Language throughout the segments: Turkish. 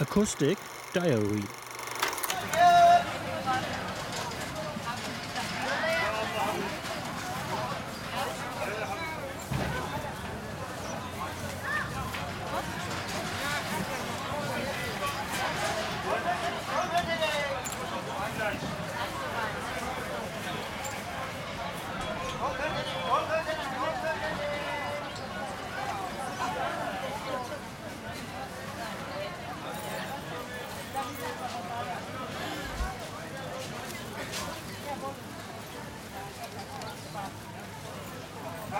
Acoustic Diary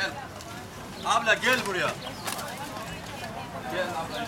gel. Abla gel buraya. Gel abla.